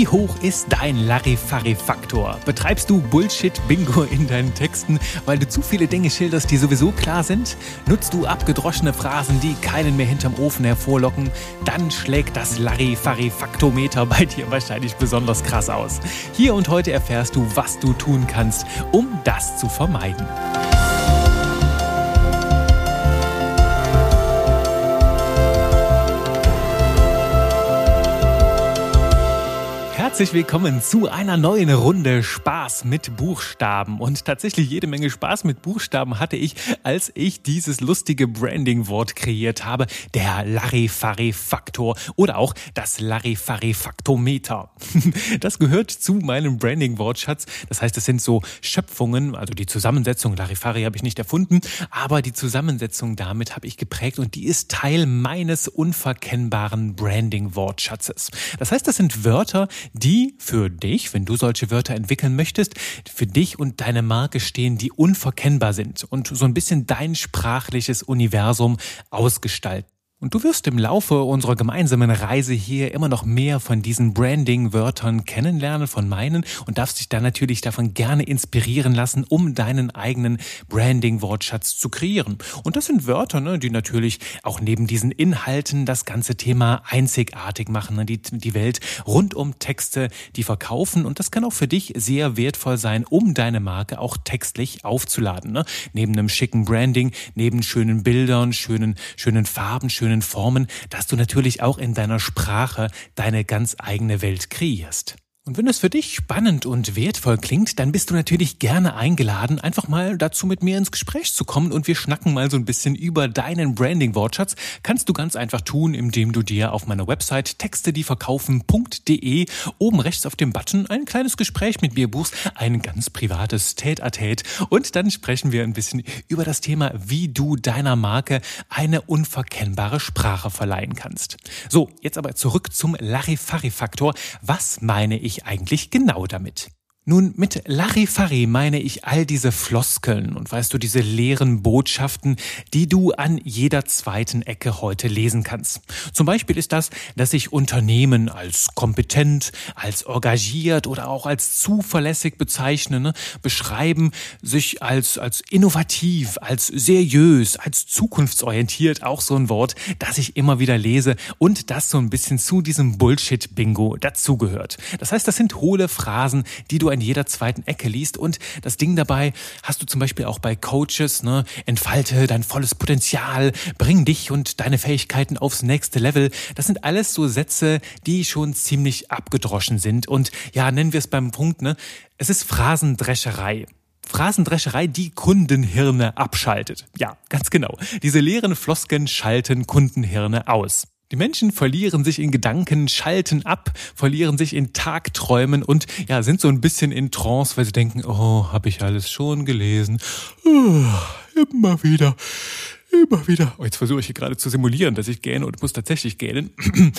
Wie hoch ist dein Larifari-Faktor? Betreibst du Bullshit-Bingo in deinen Texten, weil du zu viele Dinge schilderst, die sowieso klar sind? Nutzt du abgedroschene Phrasen, die keinen mehr hinterm Ofen hervorlocken? Dann schlägt das Larifari-Faktometer bei dir wahrscheinlich besonders krass aus. Hier und heute erfährst du, was du tun kannst, um das zu vermeiden. Herzlich willkommen zu einer neuen Runde Spaß mit Buchstaben. Und tatsächlich jede Menge Spaß mit Buchstaben hatte ich, als ich dieses lustige Branding-Wort kreiert habe, der Larifari-Faktor oder auch das Larifari-Faktometer. Das gehört zu meinem Branding-Wortschatz. Das heißt, es sind so Schöpfungen, also die Zusammensetzung, Larifari habe ich nicht erfunden, aber die Zusammensetzung damit habe ich geprägt und die ist Teil meines unverkennbaren Branding-Wortschatzes. Das heißt, das sind Wörter, die für dich, wenn du solche Wörter entwickeln möchtest, für dich und deine Marke stehen, die unverkennbar sind und so ein bisschen dein sprachliches Universum ausgestalten. Und du wirst im Laufe unserer gemeinsamen Reise hier immer noch mehr von diesen Branding-Wörtern kennenlernen, von meinen, und darfst dich dann natürlich davon gerne inspirieren lassen, um deinen eigenen Branding-Wortschatz zu kreieren. Und das sind Wörter, ne, die natürlich auch neben diesen Inhalten das ganze Thema einzigartig machen, ne, die, die Welt rund um Texte, die verkaufen. Und das kann auch für dich sehr wertvoll sein, um deine Marke auch textlich aufzuladen. Ne? Neben einem schicken Branding, neben schönen Bildern, schönen, schönen Farben, schönen schönen Formen, dass du natürlich auch in deiner Sprache deine ganz eigene Welt kreierst. Und wenn es für dich spannend und wertvoll klingt, dann bist du natürlich gerne eingeladen, einfach mal dazu mit mir ins Gespräch zu kommen und wir schnacken mal so ein bisschen über deinen Branding-Wortschatz. Kannst du ganz einfach tun, indem du dir auf meiner Website textedieverkaufen.de oben rechts auf dem Button ein kleines Gespräch mit mir buchst, ein ganz privates Tät-a-Tät und dann sprechen wir ein bisschen über das Thema, wie du deiner Marke eine unverkennbare Sprache verleihen kannst. So, jetzt aber zurück zum Larifari-Faktor. Was meine ich ich eigentlich genau damit? Nun, mit Larifari meine ich all diese Floskeln und weißt du, diese leeren Botschaften, die du an jeder zweiten Ecke heute lesen kannst. Zum Beispiel ist das, dass sich Unternehmen als kompetent, als engagiert oder auch als zuverlässig bezeichnen, ne? beschreiben sich als, als innovativ, als seriös, als zukunftsorientiert, auch so ein Wort, das ich immer wieder lese und das so ein bisschen zu diesem Bullshit-Bingo dazugehört. Das heißt, das sind hohle Phrasen, die du an jeder zweiten Ecke liest. Und das Ding dabei hast du zum Beispiel auch bei Coaches, ne? Entfalte dein volles Potenzial, bring dich und deine Fähigkeiten aufs nächste Level. Das sind alles so Sätze, die schon ziemlich abgedroschen sind. Und ja, nennen wir es beim Punkt, ne? Es ist Phrasendrescherei. Phrasendrescherei, die Kundenhirne abschaltet. Ja, ganz genau. Diese leeren Flosken schalten Kundenhirne aus. Die Menschen verlieren sich in Gedanken, schalten ab, verlieren sich in Tagträumen und ja, sind so ein bisschen in Trance, weil sie denken, oh, habe ich alles schon gelesen. Oh, immer wieder. Immer wieder, oh, jetzt versuche ich hier gerade zu simulieren, dass ich gähne und muss tatsächlich gähnen.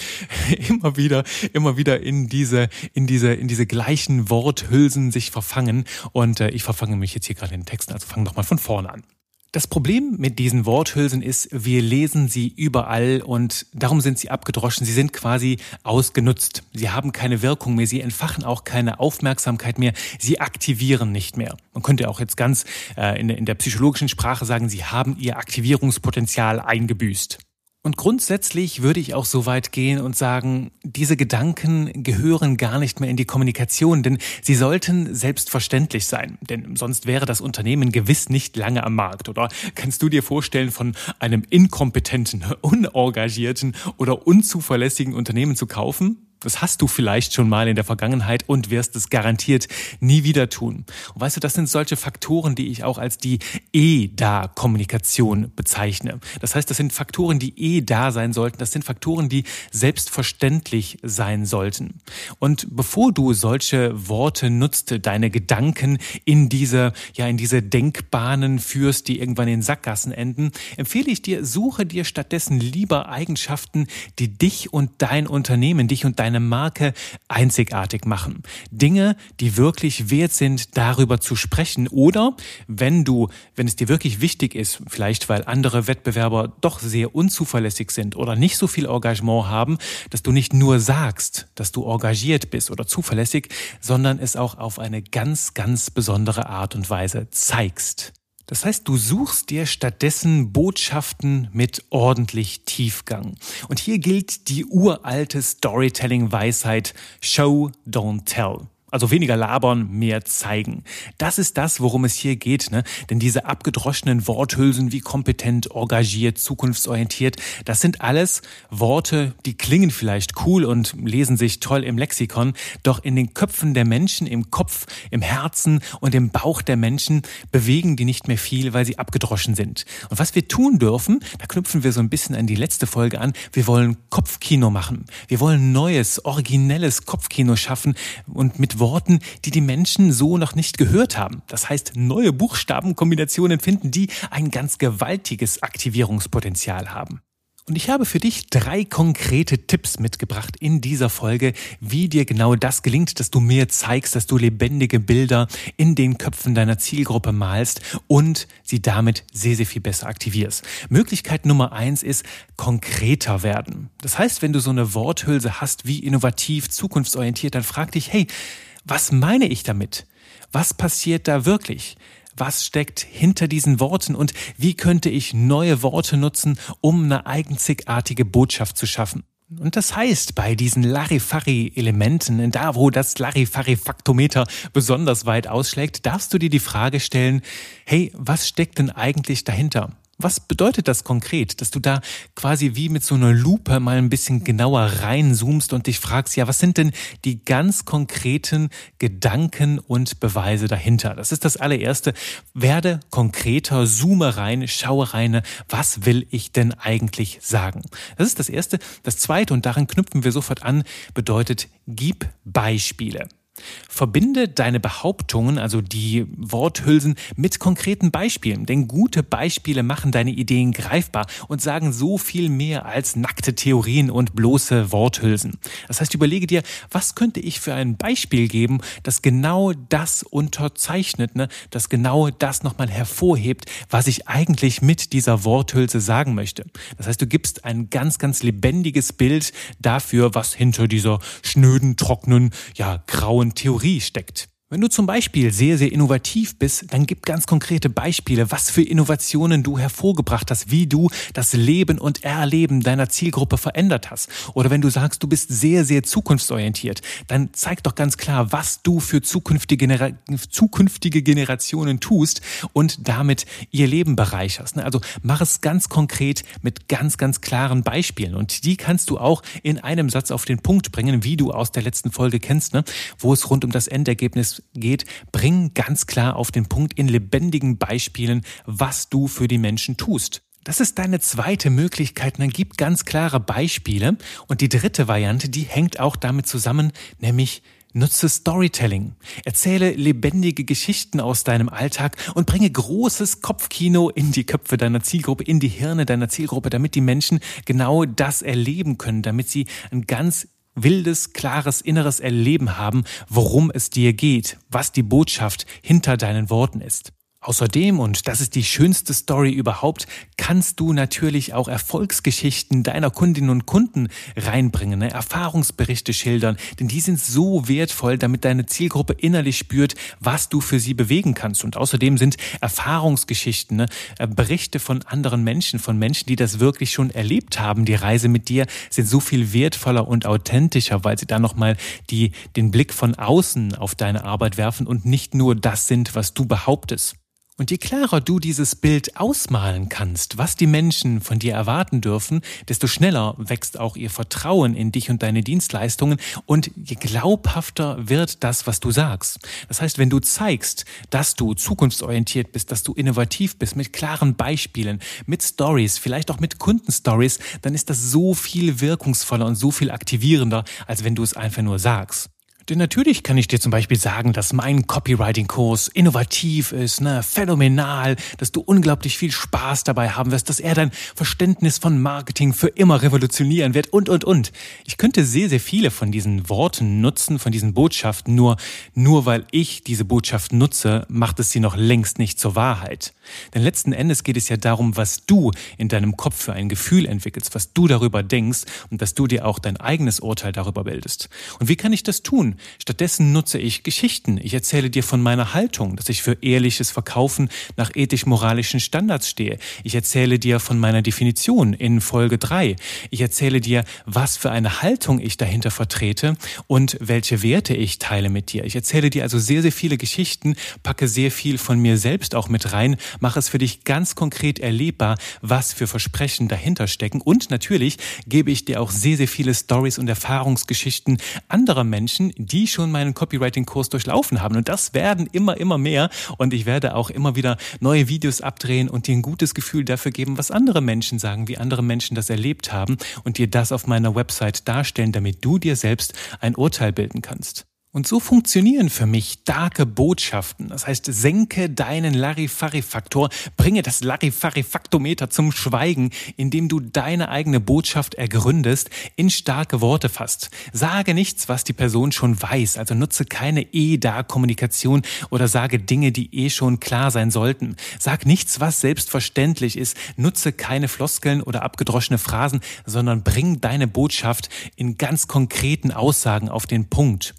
immer wieder, immer wieder in diese, in diese, in diese gleichen Worthülsen sich verfangen. Und äh, ich verfange mich jetzt hier gerade in den Texten, also fange nochmal von vorne an. Das Problem mit diesen Worthülsen ist, wir lesen sie überall und darum sind sie abgedroschen. Sie sind quasi ausgenutzt. Sie haben keine Wirkung mehr. Sie entfachen auch keine Aufmerksamkeit mehr. Sie aktivieren nicht mehr. Man könnte auch jetzt ganz äh, in, in der psychologischen Sprache sagen, sie haben ihr Aktivierungspotenzial eingebüßt. Und grundsätzlich würde ich auch so weit gehen und sagen, diese Gedanken gehören gar nicht mehr in die Kommunikation, denn sie sollten selbstverständlich sein. Denn sonst wäre das Unternehmen gewiss nicht lange am Markt. Oder kannst du dir vorstellen, von einem inkompetenten, unengagierten oder unzuverlässigen Unternehmen zu kaufen? Das hast du vielleicht schon mal in der Vergangenheit und wirst es garantiert nie wieder tun. Und weißt du, das sind solche Faktoren, die ich auch als die E-Da-Kommunikation bezeichne. Das heißt, das sind Faktoren, die eh da sein sollten. Das sind Faktoren, die selbstverständlich sein sollten. Und bevor du solche Worte nutzt, deine Gedanken in diese, ja, in diese Denkbahnen führst, die irgendwann in Sackgassen enden, empfehle ich dir, suche dir stattdessen lieber Eigenschaften, die dich und dein Unternehmen, dich und dein deine Marke einzigartig machen. Dinge, die wirklich wert sind, darüber zu sprechen. Oder wenn du, wenn es dir wirklich wichtig ist, vielleicht weil andere Wettbewerber doch sehr unzuverlässig sind oder nicht so viel Engagement haben, dass du nicht nur sagst, dass du engagiert bist oder zuverlässig, sondern es auch auf eine ganz, ganz besondere Art und Weise zeigst. Das heißt, du suchst dir stattdessen Botschaften mit ordentlich Tiefgang. Und hier gilt die uralte Storytelling-Weisheit Show, don't tell. Also weniger labern, mehr zeigen. Das ist das, worum es hier geht. Ne? Denn diese abgedroschenen Worthülsen wie kompetent, engagiert, zukunftsorientiert, das sind alles Worte, die klingen vielleicht cool und lesen sich toll im Lexikon. Doch in den Köpfen der Menschen, im Kopf, im Herzen und im Bauch der Menschen bewegen die nicht mehr viel, weil sie abgedroschen sind. Und was wir tun dürfen, da knüpfen wir so ein bisschen an die letzte Folge an. Wir wollen Kopfkino machen. Wir wollen neues, originelles Kopfkino schaffen und mit Worten, die die Menschen so noch nicht gehört haben. Das heißt, neue Buchstabenkombinationen finden, die ein ganz gewaltiges Aktivierungspotenzial haben. Und ich habe für dich drei konkrete Tipps mitgebracht in dieser Folge, wie dir genau das gelingt, dass du mehr zeigst, dass du lebendige Bilder in den Köpfen deiner Zielgruppe malst und sie damit sehr, sehr viel besser aktivierst. Möglichkeit Nummer eins ist konkreter werden. Das heißt, wenn du so eine Worthülse hast, wie innovativ, zukunftsorientiert, dann frag dich, hey, was meine ich damit? Was passiert da wirklich? Was steckt hinter diesen Worten und wie könnte ich neue Worte nutzen, um eine einzigartige Botschaft zu schaffen? Und das heißt, bei diesen Larifari-Elementen, da wo das Larifari-Faktometer besonders weit ausschlägt, darfst du dir die Frage stellen, hey, was steckt denn eigentlich dahinter? Was bedeutet das konkret, dass du da quasi wie mit so einer Lupe mal ein bisschen genauer reinzoomst und dich fragst, ja, was sind denn die ganz konkreten Gedanken und Beweise dahinter? Das ist das allererste. Werde konkreter, zoome rein, schaue rein, was will ich denn eigentlich sagen? Das ist das erste. Das zweite, und daran knüpfen wir sofort an, bedeutet, gib Beispiele. Verbinde deine Behauptungen, also die Worthülsen, mit konkreten Beispielen, denn gute Beispiele machen deine Ideen greifbar und sagen so viel mehr als nackte Theorien und bloße Worthülsen. Das heißt, überlege dir, was könnte ich für ein Beispiel geben, das genau das unterzeichnet, ne? das genau das nochmal hervorhebt, was ich eigentlich mit dieser Worthülse sagen möchte. Das heißt, du gibst ein ganz, ganz lebendiges Bild dafür, was hinter dieser schnöden, trockenen, ja, grauen Theorie steckt. Wenn du zum Beispiel sehr, sehr innovativ bist, dann gib ganz konkrete Beispiele, was für Innovationen du hervorgebracht hast, wie du das Leben und Erleben deiner Zielgruppe verändert hast. Oder wenn du sagst, du bist sehr, sehr zukunftsorientiert, dann zeig doch ganz klar, was du für zukünftige, Genera zukünftige Generationen tust und damit ihr Leben bereicherst. Ne? Also mach es ganz konkret mit ganz, ganz klaren Beispielen. Und die kannst du auch in einem Satz auf den Punkt bringen, wie du aus der letzten Folge kennst, ne? wo es rund um das Endergebnis geht, bring ganz klar auf den Punkt in lebendigen Beispielen, was du für die Menschen tust. Das ist deine zweite Möglichkeit. Dann gib ganz klare Beispiele. Und die dritte Variante, die hängt auch damit zusammen, nämlich Nutze Storytelling. Erzähle lebendige Geschichten aus deinem Alltag und bringe großes Kopfkino in die Köpfe deiner Zielgruppe, in die Hirne deiner Zielgruppe, damit die Menschen genau das erleben können, damit sie ein ganz wildes, klares inneres Erleben haben, worum es dir geht, was die Botschaft hinter deinen Worten ist. Außerdem, und das ist die schönste Story überhaupt, kannst du natürlich auch Erfolgsgeschichten deiner Kundinnen und Kunden reinbringen, ne? Erfahrungsberichte schildern, denn die sind so wertvoll, damit deine Zielgruppe innerlich spürt, was du für sie bewegen kannst. Und außerdem sind Erfahrungsgeschichten, ne? Äh, Berichte von anderen Menschen, von Menschen, die das wirklich schon erlebt haben, die Reise mit dir, sind so viel wertvoller und authentischer, weil sie dann nochmal die, den Blick von außen auf deine Arbeit werfen und nicht nur das sind, was du behauptest. Und je klarer du dieses Bild ausmalen kannst, was die Menschen von dir erwarten dürfen, desto schneller wächst auch ihr Vertrauen in dich und deine Dienstleistungen und je glaubhafter wird das, was du sagst. Das heißt, wenn du zeigst, dass du zukunftsorientiert bist, dass du innovativ bist, mit klaren Beispielen, mit Stories, vielleicht auch mit Kundenstories, dann ist das so viel wirkungsvoller und so viel aktivierender, als wenn du es einfach nur sagst. Denn natürlich kann ich dir zum Beispiel sagen, dass mein Copywriting-Kurs innovativ ist, ne, phänomenal, dass du unglaublich viel Spaß dabei haben wirst, dass er dein Verständnis von Marketing für immer revolutionieren wird und, und, und. Ich könnte sehr, sehr viele von diesen Worten nutzen, von diesen Botschaften, nur, nur weil ich diese Botschaft nutze, macht es sie noch längst nicht zur Wahrheit. Denn letzten Endes geht es ja darum, was du in deinem Kopf für ein Gefühl entwickelst, was du darüber denkst und dass du dir auch dein eigenes Urteil darüber bildest. Und wie kann ich das Stattdessen nutze ich Geschichten. Ich erzähle dir von meiner Haltung, dass ich für ehrliches Verkaufen nach ethisch-moralischen Standards stehe. Ich erzähle dir von meiner Definition in Folge 3. Ich erzähle dir, was für eine Haltung ich dahinter vertrete und welche Werte ich teile mit dir. Ich erzähle dir also sehr, sehr viele Geschichten, packe sehr viel von mir selbst auch mit rein, mache es für dich ganz konkret erlebbar, was für Versprechen dahinter stecken und natürlich gebe ich dir auch sehr, sehr viele Stories und Erfahrungsgeschichten anderer Menschen, die schon meinen Copywriting-Kurs durchlaufen haben. Und das werden immer, immer mehr. Und ich werde auch immer wieder neue Videos abdrehen und dir ein gutes Gefühl dafür geben, was andere Menschen sagen, wie andere Menschen das erlebt haben und dir das auf meiner Website darstellen, damit du dir selbst ein Urteil bilden kannst. Und so funktionieren für mich starke Botschaften. Das heißt, senke deinen Larifari-Faktor, bringe das Larifari-Faktometer zum Schweigen, indem du deine eigene Botschaft ergründest, in starke Worte fasst. Sage nichts, was die Person schon weiß, also nutze keine E-Da-Kommunikation oder sage Dinge, die eh schon klar sein sollten. Sag nichts, was selbstverständlich ist, nutze keine Floskeln oder abgedroschene Phrasen, sondern bring deine Botschaft in ganz konkreten Aussagen auf den Punkt.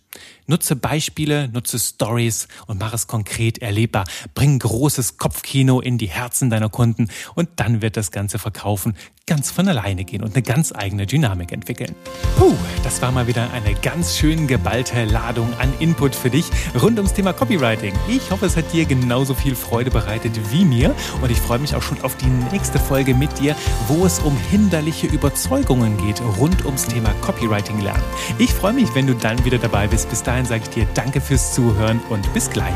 Nutze Beispiele, nutze Stories und mach es konkret erlebbar. Bring großes Kopfkino in die Herzen deiner Kunden und dann wird das ganze Verkaufen ganz von alleine gehen und eine ganz eigene Dynamik entwickeln. Puh, das war mal wieder eine ganz schön geballte Ladung an Input für dich rund ums Thema Copywriting. Ich hoffe, es hat dir genauso viel Freude bereitet wie mir und ich freue mich auch schon auf die nächste Folge mit dir, wo es um hinderliche Überzeugungen geht rund ums Thema Copywriting lernen. Ich freue mich, wenn du dann wieder dabei bist. Bis dahin sage ich dir Danke fürs Zuhören und bis gleich.